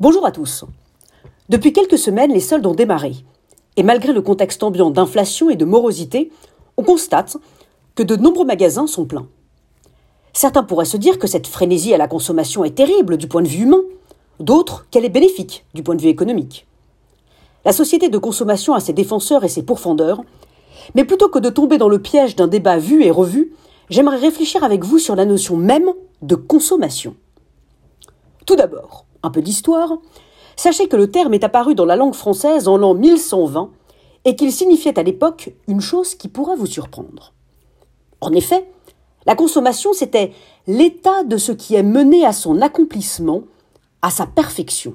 Bonjour à tous. Depuis quelques semaines, les soldes ont démarré. Et malgré le contexte ambiant d'inflation et de morosité, on constate que de nombreux magasins sont pleins. Certains pourraient se dire que cette frénésie à la consommation est terrible du point de vue humain, d'autres qu'elle est bénéfique du point de vue économique. La société de consommation a ses défenseurs et ses pourfendeurs, mais plutôt que de tomber dans le piège d'un débat vu et revu, j'aimerais réfléchir avec vous sur la notion même de consommation. Tout d'abord, un peu d'histoire, sachez que le terme est apparu dans la langue française en l'an 1120 et qu'il signifiait à l'époque une chose qui pourrait vous surprendre. En effet, la consommation, c'était l'état de ce qui est mené à son accomplissement, à sa perfection.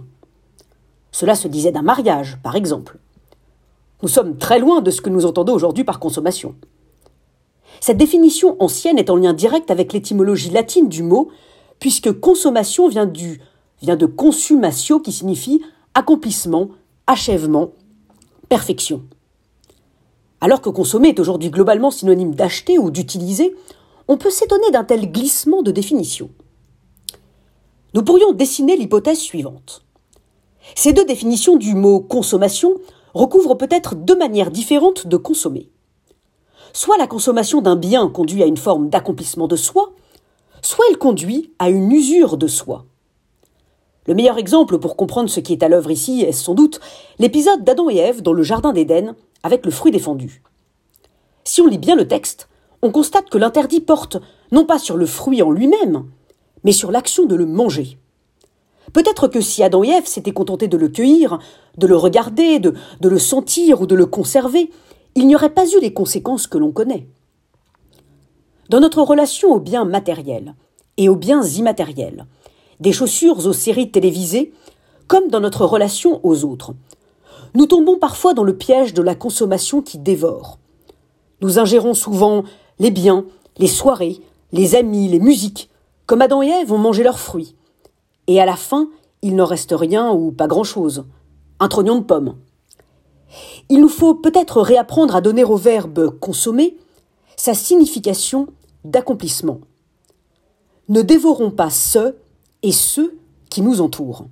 Cela se disait d'un mariage, par exemple. Nous sommes très loin de ce que nous entendons aujourd'hui par consommation. Cette définition ancienne est en lien direct avec l'étymologie latine du mot, puisque consommation vient du vient de consumatio qui signifie accomplissement, achèvement, perfection. Alors que consommer est aujourd'hui globalement synonyme d'acheter ou d'utiliser, on peut s'étonner d'un tel glissement de définition. Nous pourrions dessiner l'hypothèse suivante. Ces deux définitions du mot consommation recouvrent peut-être deux manières différentes de consommer. Soit la consommation d'un bien conduit à une forme d'accomplissement de soi, soit elle conduit à une usure de soi. Le meilleur exemple pour comprendre ce qui est à l'œuvre ici est sans doute l'épisode d'Adam et Ève dans le Jardin d'Éden avec le fruit défendu. Si on lit bien le texte, on constate que l'interdit porte non pas sur le fruit en lui-même, mais sur l'action de le manger. Peut-être que si Adam et Ève s'étaient contentés de le cueillir, de le regarder, de, de le sentir ou de le conserver, il n'y aurait pas eu les conséquences que l'on connaît. Dans notre relation aux biens matériels et aux biens immatériels, des chaussures aux séries télévisées, comme dans notre relation aux autres. Nous tombons parfois dans le piège de la consommation qui dévore. Nous ingérons souvent les biens, les soirées, les amis, les musiques, comme Adam et Ève ont mangé leurs fruits. Et à la fin, il n'en reste rien ou pas grand-chose. Un trognon de pomme. Il nous faut peut-être réapprendre à donner au verbe consommer sa signification d'accomplissement. Ne dévorons pas ce et ceux qui nous entourent.